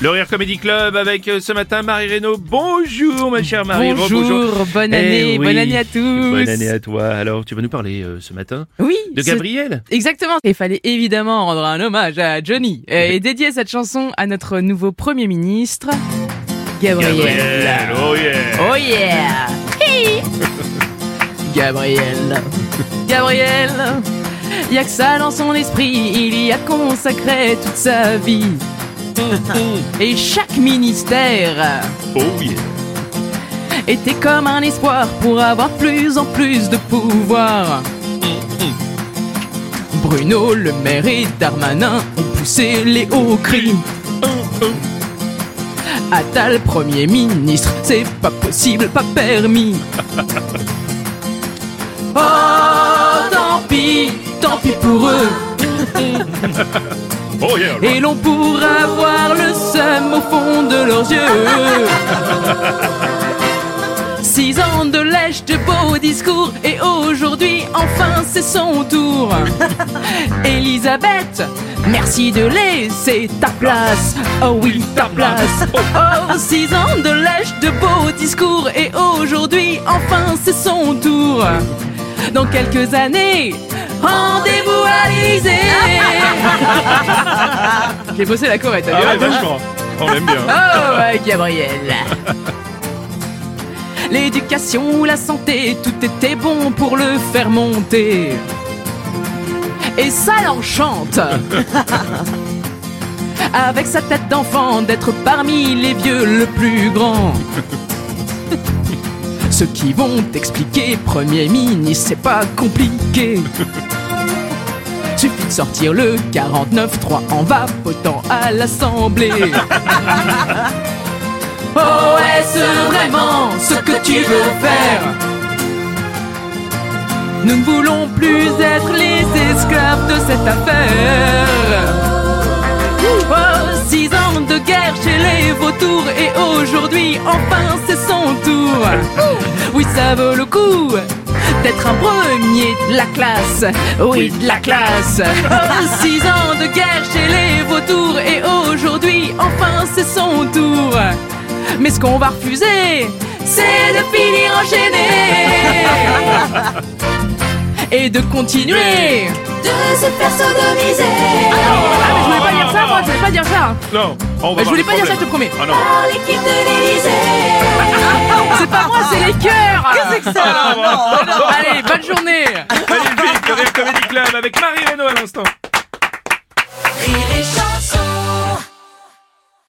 Le Rire Comedy Club avec euh, ce matin Marie Reynaud. Bonjour ma chère Marie. Bonjour, bonne Eh année, oui, bonne année à tous. Bonne année à toi. Alors tu vas nous parler euh, ce matin Oui, de ce- Gabriel Exactement. Il fallait évidemment rendre un hommage à Johnny euh, et dédier cette chanson à notre nouveau Premier ministre, Gabriel. oh yeah Oh yeah Hi. Gabriel. Gabriel. Y a que ça dans son esprit, il y a consacré toute sa vie. Et chaque ministère Oh yeah était comme un espoir pour avoir plus en plus de pouvoir. Bruno Le Maire et Darmanin ont poussé les hauts cris. Attal Premier ministre, c'est pas possible, pas permis. Oh, tant pis, tant pis pour eux. Oh yeah Et l'on pourra voir le seum au fond de leurs yeux. Six ans de lèche de beaux discours et aujourd'hui enfin c'est son tour. Elisabeth, merci de laisser ta place. Oh oui, ta place. Oh, six ans de lèche de beaux discours et aujourd'hui enfin c'est son tour. Dans quelques années, rendez-vous à l'Élysée. J'ai bossé la chorette, t'as Ah vu ouais vachement On l'aime bien Oh, ouais, Gabriel. L'éducation, la santé, tout était bon pour le faire monter. Et ça l'enchante. Avec sa tête d'enfant, d'être parmi les vieux le plus grand. Ceux qui vont t'expliquer, Premier ministre, c'est pas compliqué. Suffit de sortir le 49-3 en vapotant à l'Assemblée. Oh, est-ce vraiment ce que tu veux faire Nous ne voulons plus être les esclaves de cette affaire. Oh, six ans de guerre chez les vautours et aujourd'hui, enfin, c'est son tour. Oui, ça vaut le coup d'être un premier de la classe. Oui, de la classe. Oh, six ans de guerre chez les vautours et aujourd'hui, enfin, c'est son tour. Mais ce qu'on va refuser, c'est de finir enchaîné et de continuer. de se faire sodomiser Ah, mais je voulais pas dire ça, moi, je voulais pas dire ça. Non on va Mais je voulais pas dire ça, je te promets. Ah par l'équipe de l'Élysée. ça Allez, bonne journée. Magnifique Le Rire Comedy Club avec Marie Reynaud à l'instant